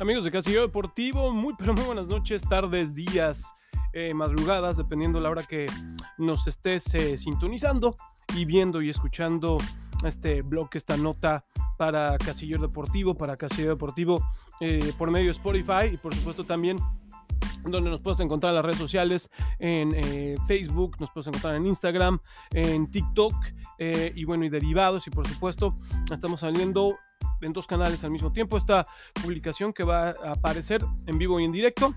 Amigos de Casillero Deportivo, muy pero muy buenas noches, tardes, días, eh, madrugadas, dependiendo la hora que nos estés eh, sintonizando y viendo y escuchando este blog, esta nota para Casillero Deportivo, para Casillero Deportivo eh, por medio de Spotify y por supuesto también donde nos puedes encontrar en las redes sociales, en Facebook, nos puedes encontrar en Instagram, en TikTok y bueno, y derivados y por supuesto estamos saliendo en dos canales al mismo tiempo. Esta publicación que va a aparecer en vivo y en directo.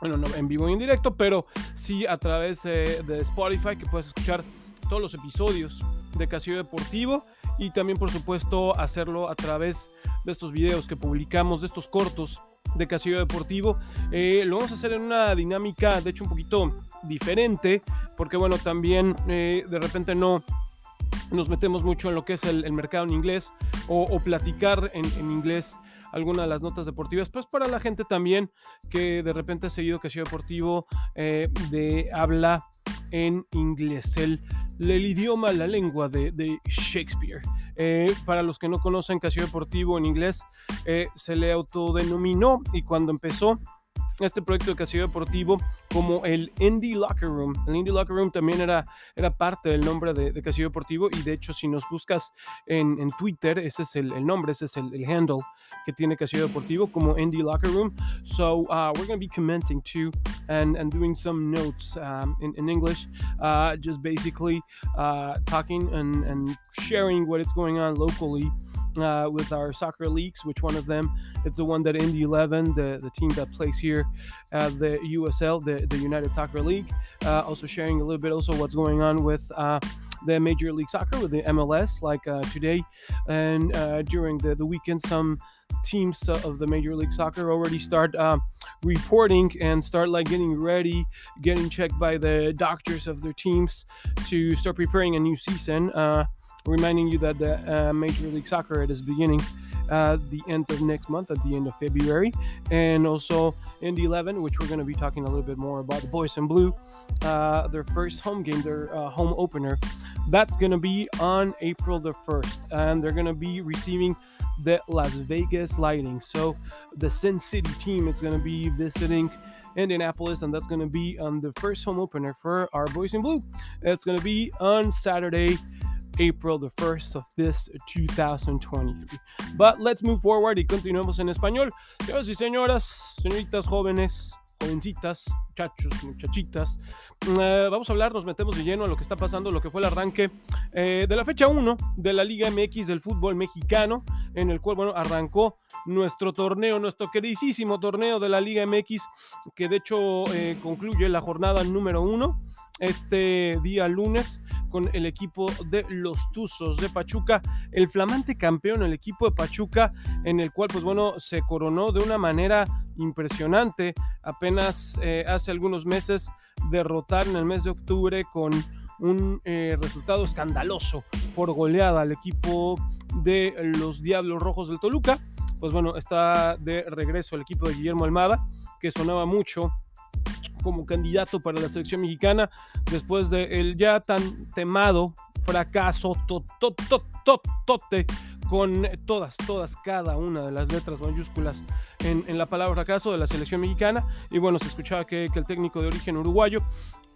Bueno, no en vivo y en directo, pero sí a través de, Spotify que puedes escuchar todos los episodios de Casillo Deportivo y también por supuesto hacerlo a través de estos videos que publicamos, de estos cortos de Casillo Deportivo. Eh, lo vamos a hacer en una dinámica, de hecho, un poquito diferente, porque bueno, también eh, de repente no nos metemos mucho en lo que es el, mercado en inglés o, platicar en, inglés algunas de las notas deportivas, pues para la gente también que de repente ha seguido Casio Deportivo eh, de habla en inglés, el, el idioma, la lengua de, Shakespeare. Eh, para los que no conocen Casio Deportivo en inglés, eh, se le autodenominó y cuando empezó este proyecto de Casillo Deportivo como el Indie Locker Room. El Indie Locker Room también era, era parte del nombre de, de Deportivo y de hecho si nos buscas en, Twitter, ese es el, nombre, ese es el, handle que tiene Casillo Deportivo como Indie Locker Room. So uh, we're going to be commenting too and, doing some notes um, in, in English, uh, just basically uh, talking and sharing what is going on locally uh, with our soccer leagues, which one of them? It's the one that Indy 11, the, the team that plays here at the USL, the, the United Soccer League. Uh, also sharing a little bit also what's going on with uh, the Major League Soccer, with the MLS, like uh, today and uh, during the, the weekend, some teams of the Major League Soccer already start uh, reporting and start like getting ready, getting checked by the doctors of their teams to start preparing a new season. Uh, reminding you that the uh, Major League Soccer it is beginning at the end of next month, at the end of February, and also in the 11, which we're going to be talking a little bit more about the Boys in Blue, uh, their first home game, their uh, home opener. That's going to be on April the 1st, and they're going to be receiving the Las Vegas Lighting. So the Sin City team is going to be visiting Indianapolis, and that's going to be on the first home opener for our Boys in Blue. It's going to be on Saturday, April the 1st of this 2023. But let's move forward y continuemos en español. Señoras y señoras, señoritas jóvenes, jovencitas, muchachos, muchachitas. Eh, vamos a hablar, nos metemos de lleno a lo que está pasando, lo que fue el arranque eh, de la fecha 1 de la Liga MX del fútbol mexicano, en el cual, bueno, arrancó nuestro torneo, nuestro queridísimo torneo de la Liga MX, que de hecho eh, concluye la jornada número 1 este día lunes con el equipo de los Tuzos de Pachuca, el flamante campeón, el equipo de Pachuca, en el cual, pues bueno, se coronó de una manera impresionante. Apenas eh, hace algunos meses derrotar en el mes de octubre con un eh, resultado escandaloso por goleada al equipo de los Diablos Rojos del Toluca. Pues bueno, está de regreso el equipo de Guillermo Almada, que sonaba mucho como candidato para la selección mexicana después del ya tan temado fracaso con todas, todas, cada una de las letras mayúsculas en, la palabra fracaso de la selección mexicana. Y bueno, se escuchaba que, que el técnico de origen uruguayo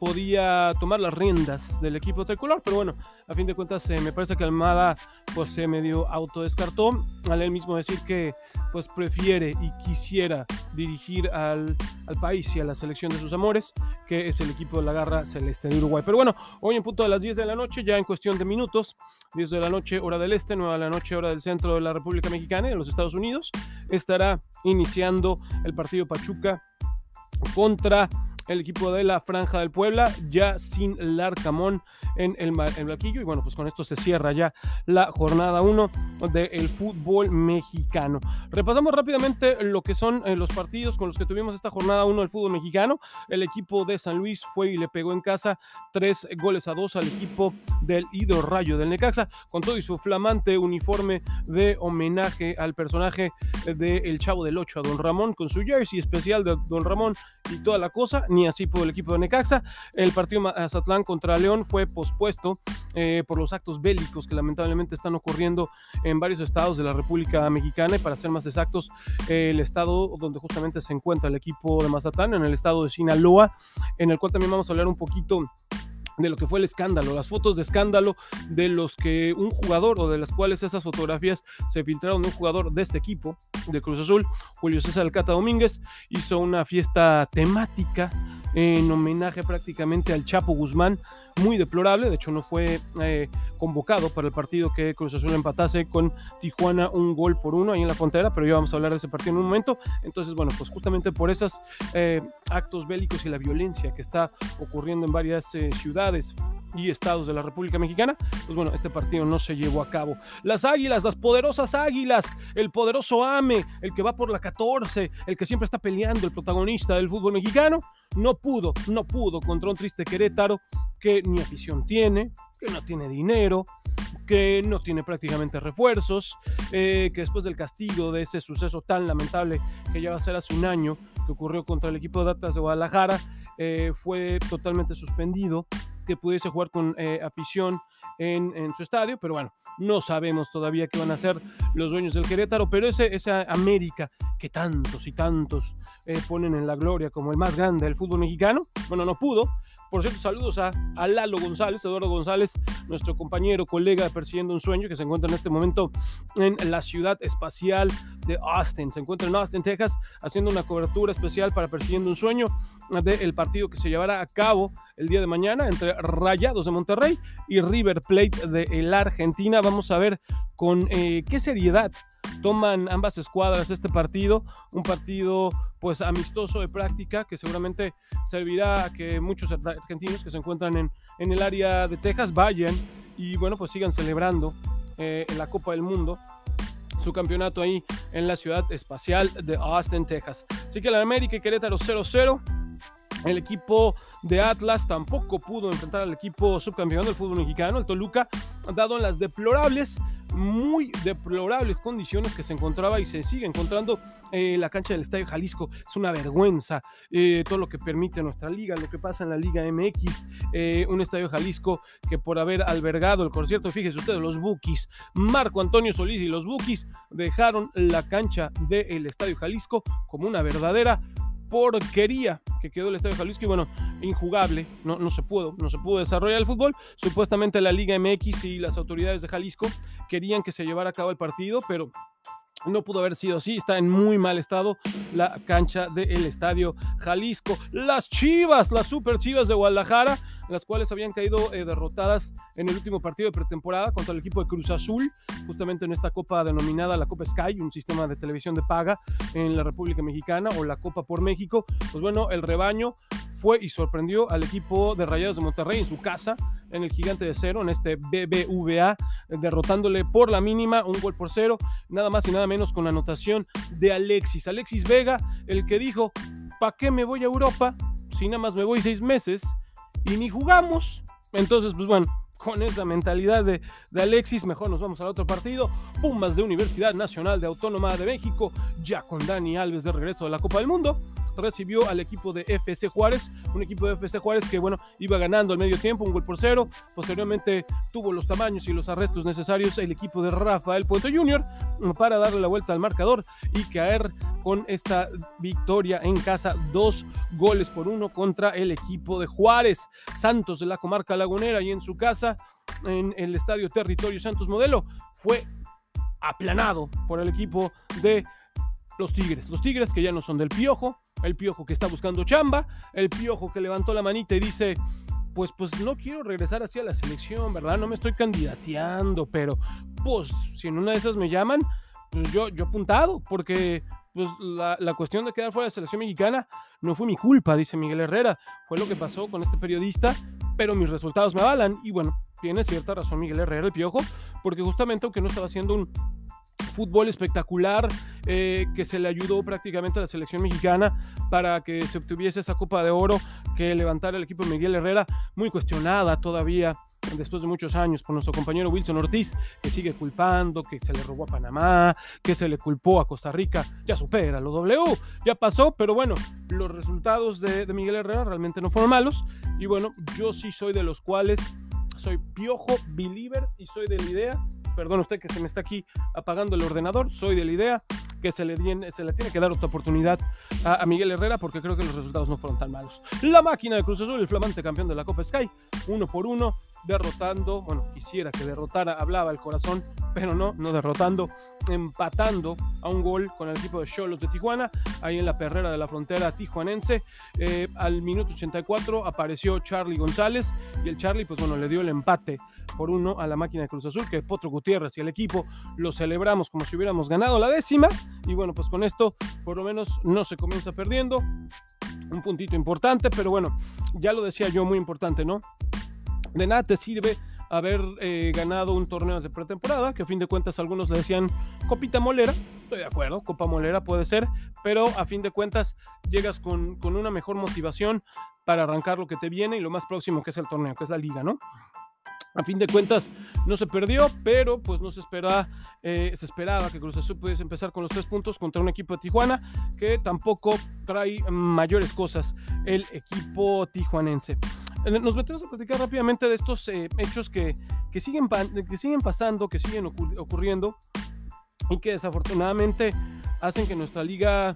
podía tomar las riendas del equipo tricolor, pero bueno, a fin de cuentas eh, me parece que Almada pues se medio autodescartó al él mismo decir que pues prefiere y quisiera dirigir al, al, país y a la selección de sus amores, que es el equipo de la garra celeste de Uruguay. Pero bueno, hoy en punto de las 10 de la noche, ya en cuestión de minutos, 10 de la noche hora del este, 9 de la noche hora del centro de la República Mexicana y de los Estados Unidos, estará iniciando el partido Pachuca contra el equipo de la Franja del Puebla, ya sin Larcamón en el, el Y bueno, pues con esto se cierra ya la jornada 1 del fútbol mexicano. Repasamos rápidamente lo que son eh, los partidos con los que tuvimos esta jornada 1 del fútbol mexicano. El equipo de San Luis fue y le pegó en casa tres goles a dos al equipo del Ido Rayo del Necaxa, con todo y su flamante uniforme de homenaje al personaje de El Chavo del 8 a Don Ramón, con su jersey especial de Don Ramón y toda la cosa ni así por el equipo de Necaxa. El partido Mazatlán contra León fue pospuesto eh, por los actos bélicos que lamentablemente están ocurriendo en varios estados de la República Mexicana y para ser más exactos, el estado donde justamente se encuentra el equipo de Mazatlán, en el estado de Sinaloa, en el cual también vamos a hablar un poquito de lo que fue el escándalo, las fotos de escándalo de los que un jugador o de las cuales esas fotografías se filtraron de un jugador de este equipo, de Cruz Azul, Julio César Alcata Domínguez, hizo una fiesta temática en homenaje prácticamente al Chapo Guzmán, muy deplorable, de hecho no fue eh, convocado para el partido que Cruz Azul empatase con Tijuana un gol por uno ahí en la frontera, pero ya vamos a hablar de ese partido en un momento. Entonces, bueno, pues justamente por esos eh, actos bélicos y la violencia que está ocurriendo en varias eh, ciudades y estados de la República Mexicana, pues bueno, este partido no se llevó a cabo. Las águilas, las poderosas águilas, el poderoso AME, el que va por la 14, el que siempre está peleando, el protagonista del fútbol mexicano, no pudo, no pudo contra un triste Querétaro que ni afición tiene, que no tiene dinero, que no tiene prácticamente refuerzos, eh, que después del castigo de ese suceso tan lamentable que ya va a ser hace un año que ocurrió contra el equipo de Atlas de Guadalajara, eh, fue totalmente suspendido pudiese jugar con eh, afición en, su estadio, pero bueno, no sabemos todavía qué van a hacer los dueños del Querétaro, pero ese, esa América que tantos y tantos eh, ponen en la gloria como el más grande del fútbol mexicano, bueno, no pudo, por cierto, saludos a, Lalo González, Eduardo González, nuestro compañero, colega de Persiguiendo un Sueño, que se encuentra en este momento en la ciudad espacial de Austin. Se encuentra en Austin, Texas, haciendo una cobertura especial para Persiguiendo un Sueño del partido que se llevará a cabo el día de mañana entre Rayados de Monterrey y River Plate de la Argentina. Vamos a ver con eh, qué seriedad toman ambas escuadras este partido, un partido pues amistoso de práctica que seguramente servirá a que muchos argentinos que se encuentran en, en el área de Texas vayan y bueno pues sigan celebrando eh, en la Copa del Mundo su campeonato ahí en la ciudad espacial de Austin, Texas. Así que la América y Querétaro 0-0. El equipo de Atlas tampoco pudo enfrentar al equipo subcampeón del fútbol mexicano, el Toluca, dado las deplorables, muy deplorables condiciones que se encontraba y se sigue encontrando en la cancha del Estadio Jalisco. Es una vergüenza eh, todo lo que permite nuestra liga, lo que pasa en la Liga MX, eh, un Estadio Jalisco que por haber albergado el concierto, fíjese ustedes, los Bukis, Marco Antonio Solís y los Bukis dejaron la cancha del Estadio Jalisco como una verdadera porquería que quedó el Estadio Jalisco y bueno, injugable, no, no se pudo, no se pudo desarrollar el fútbol. Supuestamente la Liga MX y las autoridades de Jalisco querían que se llevara a cabo el partido, pero no pudo haber sido así, está en muy mal estado la cancha del Estadio Jalisco. Las Chivas, las Super Chivas de Guadalajara, las cuales habían caído eh, derrotadas en el último partido de pretemporada contra el equipo de Cruz Azul, justamente en esta copa denominada la Copa Sky, un sistema de televisión de paga en la República Mexicana o la Copa por México. Pues bueno, el rebaño fue y sorprendió al equipo de Rayados de Monterrey en su casa, en el Gigante de Cero, en este BBVA, derrotándole por la mínima un gol por cero, nada más y nada menos con la anotación de Alexis. Alexis Vega, el que dijo, ¿para qué me voy a Europa si nada más me voy seis meses y ni jugamos? Entonces, pues bueno, con esa mentalidad de, de, Alexis, mejor nos vamos al otro partido. Pumas de Universidad Nacional de Autónoma de México, ya con Dani Alves de regreso de la Copa del Mundo recibió al equipo de FC Juárez, un equipo de FC Juárez que, bueno, iba ganando al medio tiempo, un gol por cero. Posteriormente tuvo los tamaños y los arrestos necesarios el equipo de Rafael Puente Jr. para darle la vuelta al marcador y caer con esta victoria en casa, dos goles por uno contra el equipo de Juárez. Santos de la comarca lagunera y en su casa, en el estadio Territorio Santos Modelo, fue aplanado por el equipo de los Tigres. Los Tigres que ya no son del Piojo, el Piojo que está buscando chamba, el Piojo que levantó la manita y dice, pues, pues no quiero regresar hacia la selección, ¿verdad? No me estoy candidateando, pero pues si en una de esas me llaman, pues yo, yo apuntado, porque pues la, la, cuestión de quedar fuera de la selección mexicana no fue mi culpa, dice Miguel Herrera, fue lo que pasó con este periodista, pero mis resultados me avalan y bueno, tiene cierta razón Miguel Herrera, el Piojo, porque justamente aunque no estaba haciendo un fútbol espectacular eh, que se le ayudó prácticamente a la selección mexicana para que se obtuviese esa Copa de Oro que levantara el equipo Miguel Herrera, muy cuestionada todavía después de muchos años por nuestro compañero Wilson Ortiz, que sigue culpando, que se le robó a Panamá, que se le culpó a Costa Rica, ya supera lo W, ya pasó, pero bueno, los resultados de, de Miguel Herrera realmente no fueron malos. Y bueno, yo sí soy de los cuales soy piojo believer y soy de la idea, perdón usted que se me está aquí apagando el ordenador, soy de la idea que se le, se le tiene que dar otra oportunidad a, Miguel Herrera porque creo que los resultados no fueron tan malos. La máquina de Cruz Azul, el flamante campeón de la Copa Sky, uno por uno, derrotando, bueno, quisiera que derrotara, hablaba el corazón, pero no, no derrotando, empatando a un gol con el equipo de Cholos de Tijuana, ahí en la perrera de la frontera tijuanense. Eh, al minuto 84 apareció Charlie González y el Charlie, pues bueno, le dio el empate por uno a la máquina de Cruz Azul, que Potro Gutiérrez y el equipo lo celebramos como si hubiéramos ganado la décima. Y bueno, pues con esto por lo menos no se comienza perdiendo. Un puntito importante, pero bueno, ya lo decía yo, muy importante, ¿no? De nada te sirve haber eh, ganado un torneo de pretemporada, que a fin de cuentas algunos le decían copita molera, estoy de acuerdo, copa molera puede ser, pero a fin de cuentas llegas con, con una mejor motivación para arrancar lo que te viene y lo más próximo que es el torneo, que es la liga, ¿no? A fin de cuentas no se perdió, pero pues no se esperaba, eh, se esperaba que Cruz Azul pudiese empezar con los tres puntos contra un equipo de Tijuana que tampoco trae mayores cosas el equipo tijuanense. Eh, nos metemos a platicar rápidamente de estos eh, hechos que, que, siguen, que siguen pasando, que siguen ocurriendo y que desafortunadamente hacen que nuestra liga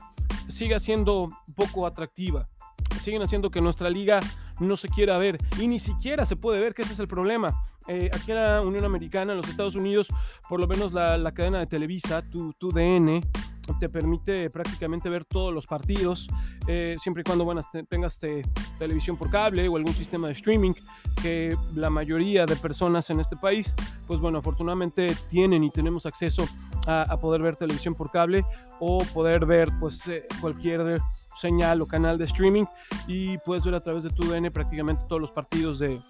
siga siendo poco atractiva. Siguen haciendo que nuestra liga no se quiera ver y ni siquiera se puede ver que ese es el problema. Eh, aquí en la Unión Americana, en los Estados Unidos, por lo menos la, cadena de Televisa, tu, tu DN, te permite prácticamente ver todos los partidos, eh, siempre y cuando bueno, tengas televisión por cable o algún sistema de streaming, que la mayoría de personas en este país, pues bueno, afortunadamente tienen y tenemos acceso a, poder ver televisión por cable o poder ver pues eh, cualquier señal o canal de streaming y puedes ver a través de tu DN prácticamente todos los partidos de,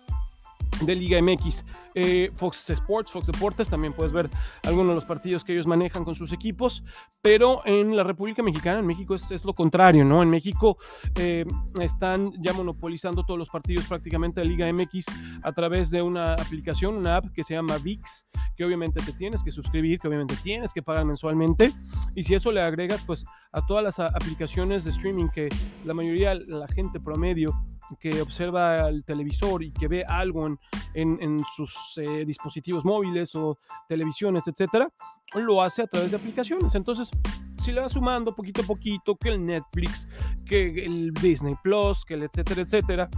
de Liga MX. Eh, Fox Sports, Fox Deportes, también puedes ver algunos de los partidos que ellos manejan con sus equipos, pero en la República Mexicana, en México es, lo contrario, ¿no? En México eh, están ya monopolizando todos los partidos prácticamente de Liga MX a través de una aplicación, una app que se llama VIX, que obviamente te tienes que suscribir, que obviamente tienes que pagar mensualmente, y si eso le agregas pues a todas las aplicaciones de streaming que la mayoría, la gente promedio, que observa el televisor y que ve algo en, sus eh, dispositivos móviles o televisiones, etcétera, lo hace a través de aplicaciones. Entonces, si le vas sumando poquito a poquito que el Netflix, que el Disney Plus, que el etcétera, etcétera,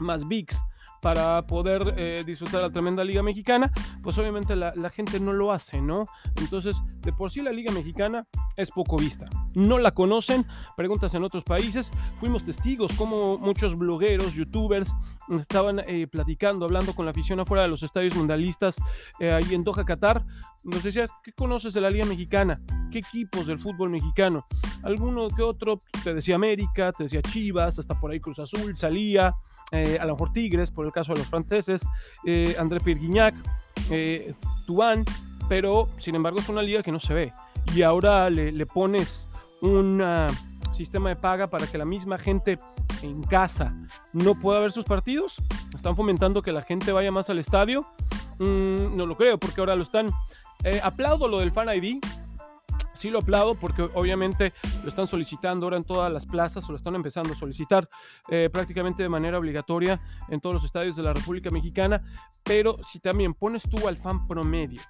más VIX, para poder eh, disfrutar la tremenda Liga Mexicana, pues obviamente la, gente no lo hace, ¿no? Entonces, de por sí la Liga Mexicana es poco vista. No la conocen, preguntas en otros países. Fuimos testigos como muchos blogueros, youtubers, estaban eh, platicando, hablando con la afición afuera de los estadios mundialistas eh, ahí en Doha, Qatar. Nos decías, ¿qué conoces de la Liga Mexicana? ¿Qué equipos del fútbol mexicano? Alguno que otro, te decía América, te decía Chivas, hasta por ahí Cruz Azul, salía, eh, a lo mejor Tigres, por el caso de los franceses, André Pierre Guignac, Tuan, pero sin embargo es una liga que no se ve. Y ahora le pones un sistema de paga para que la misma gente en casa no pueda ver sus partidos. Están fomentando que la gente vaya más al estadio. Mm, no lo creo, porque ahora lo están. Eh, aplaudo lo del Fan ID. Sí lo aplaudo porque obviamente lo están solicitando ahora en todas las plazas o lo están empezando a solicitar eh, prácticamente de manera obligatoria en todos los estadios de la República Mexicana. Pero si también pones tú al fan promedio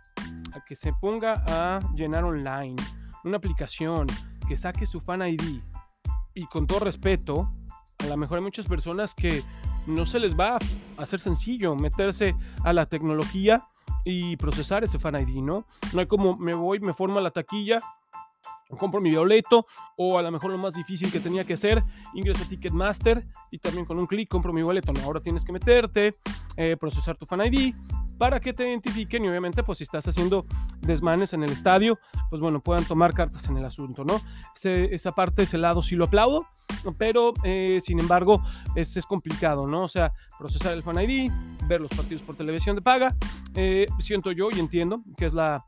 a que se ponga a llenar online una aplicación, que saque su Fan ID y con todo respeto, a lo mejor hay muchas personas que no se les va a hacer sencillo meterse a la tecnología y procesar ese Fan ID, ¿no? No hay como me voy, me forma la taquilla, compro mi boleto o a lo mejor lo más difícil que tenía que hacer, ingreso a Ticketmaster y también con un clic compro mi boleto. No, ahora tienes que meterte, eh, procesar tu Fan ID para que te identifiquen y obviamente pues si estás haciendo desmanes en el estadio, pues bueno, puedan tomar cartas en el asunto, ¿no? esa parte, ese lado sí lo aplaudo, pero eh, sin embargo es, es, complicado, ¿no? O sea, procesar el Fan ID, ver los partidos por televisión de paga, eh, siento yo y entiendo que es la,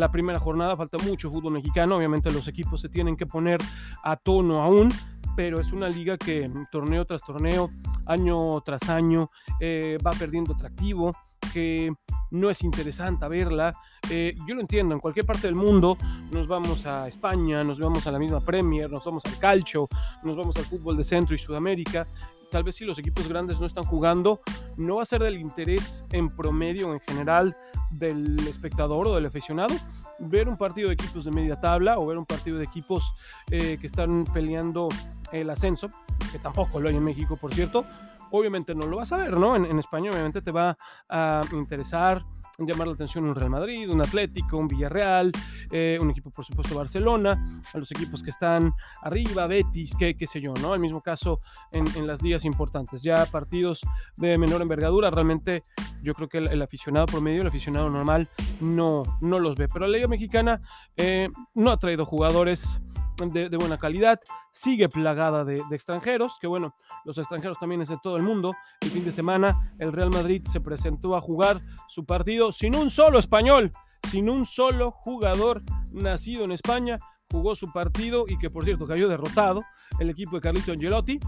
la primera jornada, falta mucho fútbol mexicano, obviamente los equipos se tienen que poner a tono aún, pero es una liga que torneo tras torneo año tras año eh, va perdiendo atractivo, que no es interesante verla. Eh, yo lo entiendo, en cualquier parte del mundo nos vamos a España, nos vamos a la misma Premier, nos vamos al calcio, nos vamos al fútbol de Centro y Sudamérica. Tal vez si los equipos grandes no están jugando, no va a ser del interés en promedio en general del espectador o del aficionado ver un partido de equipos de media tabla o ver un partido de equipos eh, que están peleando el ascenso, que tampoco lo hay en México, por cierto, obviamente no lo vas a ver, ¿no? En, en España obviamente te va a interesar llamar la atención un Real Madrid, un Atlético, un Villarreal, eh, un equipo por supuesto Barcelona, a los equipos que están arriba, Betis, qué, qué sé yo, ¿no? El mismo caso en, las días importantes. Ya partidos de menor envergadura, realmente yo creo que el, el aficionado promedio, el aficionado normal, no, no los ve. Pero la Liga Mexicana eh, no ha traído jugadores de, buena calidad, sigue plagada de, de, extranjeros, que bueno, los extranjeros también es de todo el mundo. El fin de semana el Real Madrid se presentó a jugar su partido sin un solo español, sin un solo jugador nacido en España, jugó su partido y que por cierto cayó derrotado el equipo de Carlito Angelotti.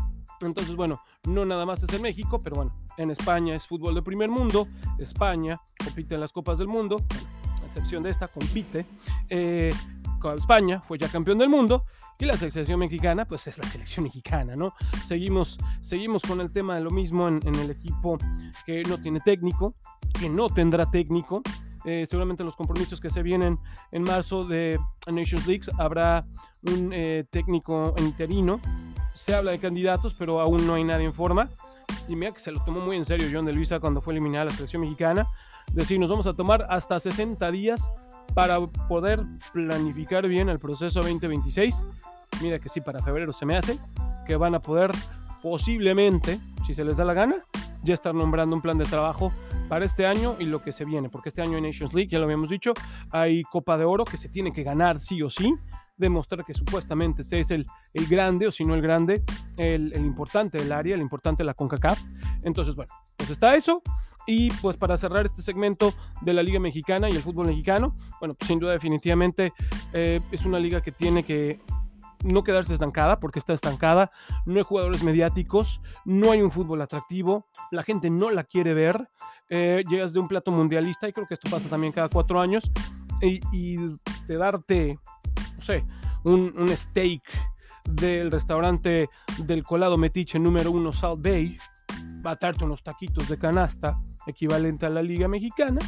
Entonces, bueno, no nada más es en México, pero bueno, en España es fútbol de primer mundo, España compite en las Copas del Mundo, a excepción de esta, compite. Eh, España fue ya campeón del mundo y la selección mexicana pues es la selección mexicana, ¿no? Seguimos, seguimos con el tema de lo mismo en, el equipo que no tiene técnico, que no tendrá técnico. Eh, seguramente los compromisos que se vienen en marzo de Nations League habrá un eh, técnico interino. Se habla de candidatos, pero aún no hay nadie en forma. Y mira que se lo tomó muy en serio John de Luisa cuando fue eliminada la selección mexicana. Decir, nos vamos a tomar hasta 60 días para poder planificar bien el proceso 2026. Mira que sí, para febrero se me hace que van a poder posiblemente, si se les da la gana, ya estar nombrando un plan de trabajo para este año y lo que se viene, porque este año en Nations League, ya lo habíamos dicho, hay Copa de Oro que se tiene que ganar sí o sí, demostrar que supuestamente ese es el, el grande, o si no el grande, el, el importante del área, el importante de la CONCACAF. Entonces, bueno, pues está eso. Y pues para cerrar este segmento de la Liga Mexicana y el fútbol mexicano, bueno, pues sin duda definitivamente eh, es una liga que tiene que no quedarse estancada porque está estancada, no hay jugadores mediáticos, no hay un fútbol atractivo, la gente no la quiere ver, eh, llegas de un plato mundialista y creo que esto pasa también cada cuatro años y, de darte, no sé, un, steak del restaurante del colado metiche número uno Salt Bay, batarte unos taquitos de canasta equivalente a la Liga Mexicana,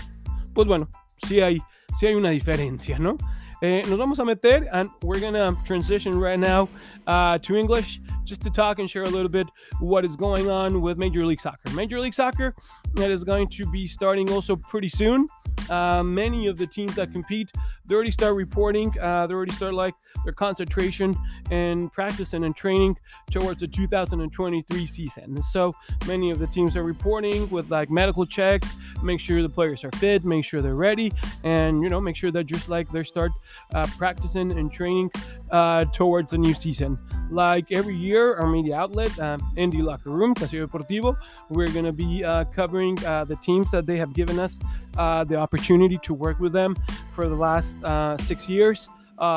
pues bueno, sí hay, sí hay una diferencia, ¿no? Eh, nos vamos a meter, and we're gonna transition right now uh, to English just to talk and share a little bit what is going on with Major League Soccer. Major League Soccer that is going to be starting also pretty soon. Uh, many of the teams that compete, they already start reporting. Uh, they already start like their concentration and practicing and training towards the 2023 season. So many of the teams are reporting with like medical checks, make sure the players are fit, make sure they're ready, and you know make sure that just like they start uh, practicing and training uh, towards the new season. Like every year, our media outlet, um, the Locker Room, Casio Deportivo, we're going to be uh, covering uh, the teams that they have given us uh, the opportunity to work with them for the last uh, six years.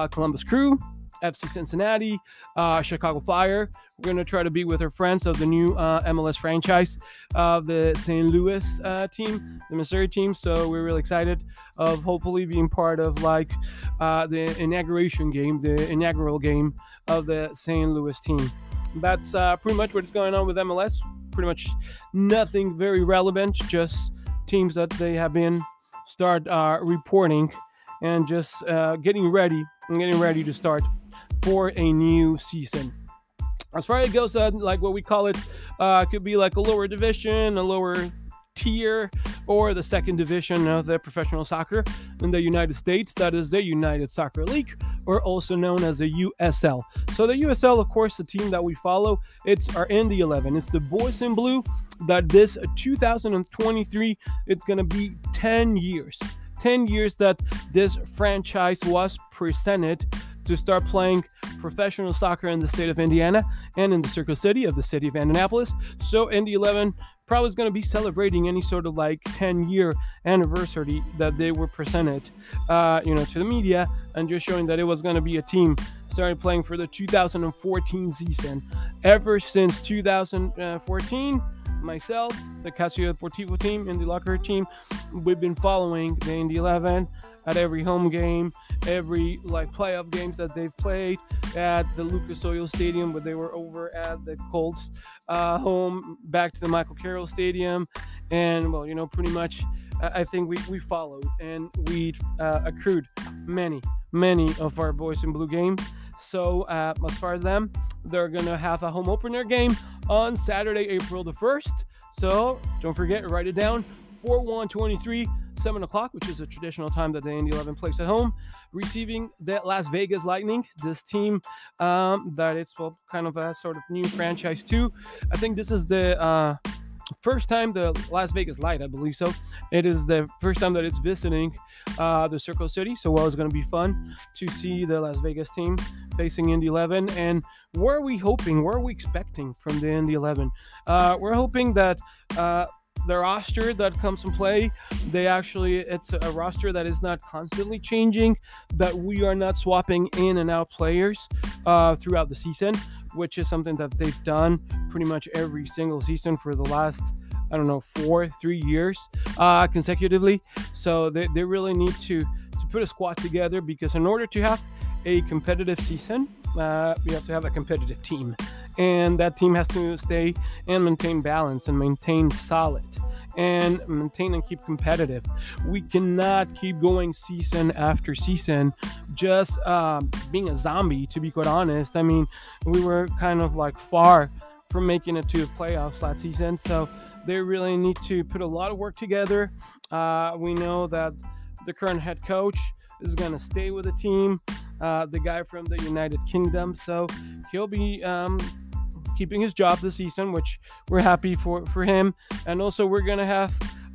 Columbus Crew, FC Cincinnati, uh, Chicago Fire. We're going to try to be with our friends of the new uh, MLS franchise of the St. Louis uh, team, the Missouri team. So we're really excited of hopefully being part of like uh, the inauguration game, the inaugural game of the St. Louis team. That's uh, pretty much what's going on with MLS. Pretty much nothing very relevant, just teams that they have been start uh, reporting and just uh, getting ready and getting ready to start for a new season. As far as it goes, uh, like what we call it, uh, could be like a lower division, a lower tier, or the second division of the professional soccer in the United States. That is the United Soccer League, or also known as the USL. So the USL, of course, the team that we follow, it's our Indy 11. It's the boys in blue. That this 2023, it's gonna be 10 years. 10 years that this franchise was presented to start playing professional soccer in the state of Indiana and in the Circle City of the city of Indianapolis. So Indy 11 probably is going to be celebrating any sort of like 10 year anniversary that they were presented, uh, you know, to the media and just showing that it was going to be a team started playing for the 2014 season. Ever since 2014, myself, the Casio Deportivo team, and the Locker team, we've been following the Indy 11 at every home game, every like playoff games that they've played at the Lucas Oil Stadium, where they were over at the Colts uh, home, back to the Michael Carroll Stadium, and well, you know, pretty much. I think we, we followed and we uh, accrued many, many of our boys in blue game. So, uh, as far as them, they're to have a home opener game on Saturday, April the 1st. So, don't forget, write it down 4 1 23, 7 o'clock, which is a traditional time that the Indy 11 plays at home, receiving the Las Vegas Lightning, this team um, that it's well, kind of a sort of new franchise, too. I think this is the. Uh, first time the Las Vegas Light, I believe so. It is the first time that it's visiting uh, the Circle City, so well, it's going to be fun to see the Las Vegas team facing Indy 11. And where are we hoping? Where are we expecting from the Indy 11? Uh, we're hoping that. Uh, the roster that comes in play they actually it's a roster that is not constantly changing that we are not swapping in and out players uh, throughout the season which is something that they've done pretty much every single season for the last I don't know four three years uh, consecutively. So they, they really need to to put a squad together because in order to have a competitive season, uh, we have to have a competitive team, and that team has to stay and maintain balance and maintain solid and maintain and keep competitive. We cannot keep going season after season just uh, being a zombie, to be quite honest. I mean, we were kind of like far from making it to the playoffs last season. So they really need to put a lot of work together. Uh, we know that the current head coach is going to stay with the team, uh, the guy from the United Kingdom. So he'll be. Um, keeping his job this season, which we're happy for for him. And also, we're gonna have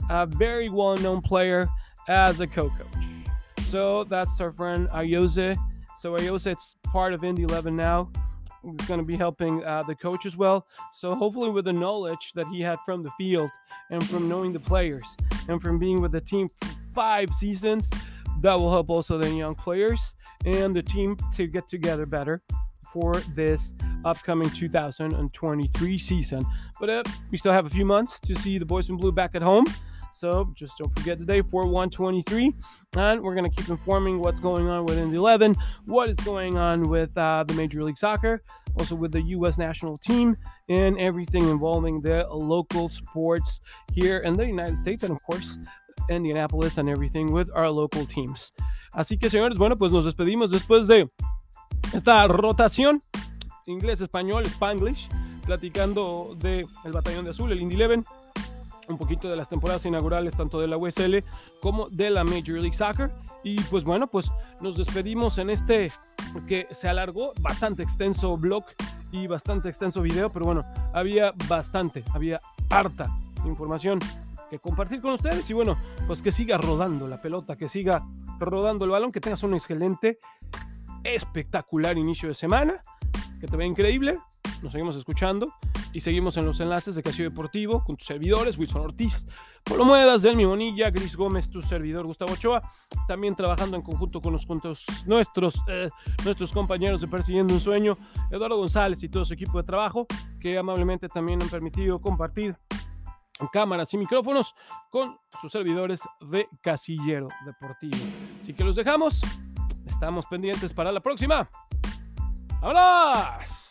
a very well-known player as a co-coach. So that's our friend Ayoze. So Ayoze, it's part of Indy 11 now. He's going to be helping uh, the coach as well. So hopefully, with the knowledge that he had from the field and from knowing the players and from being with the team five seasons, that will help also the young players and the team to get together better for this upcoming 2023 season. But uh, we still have a few months to see the boys in blue back at home. So just don't forget today, 4 1 23. And we're going to keep informing what's going on within the 11, what is going on with uh, the Major League Soccer, also with the U.S. national team, and everything involving the local sports here in the United States, and of course, Indianapolis and everything with our local teams. Así que, señores, bueno, pues nos despedimos después de esta rotación inglés-español, Spanglish, platicando del el Batallón de Azul, el Indy 11, un poquito de las temporadas inaugurales tanto de la USL como de la Major League Soccer. Y pues bueno, pues nos despedimos en este que se alargó bastante extenso blog y bastante extenso video, pero bueno, había bastante, había harta información que compartir con ustedes y bueno, pues que siga rodando la pelota, que siga rodando el balón, que tengas un excelente espectacular inicio de semana, que te vea increíble. Nos seguimos escuchando y seguimos en los enlaces de Casio Deportivo con tus servidores, Wilson Ortiz, Polo Muedas, Delmi Bonilla, Gris Gómez, tu servidor Gustavo Ochoa, también trabajando en conjunto con los nuestros, eh, nuestros compañeros de Persiguiendo un Sueño, Eduardo González y todo su equipo de trabajo, que amablemente también han permitido compartir cámaras y micrófonos con sus servidores de Casillero Deportivo. Así que los dejamos Estamos pendientes para la próxima. ¡Vámonos!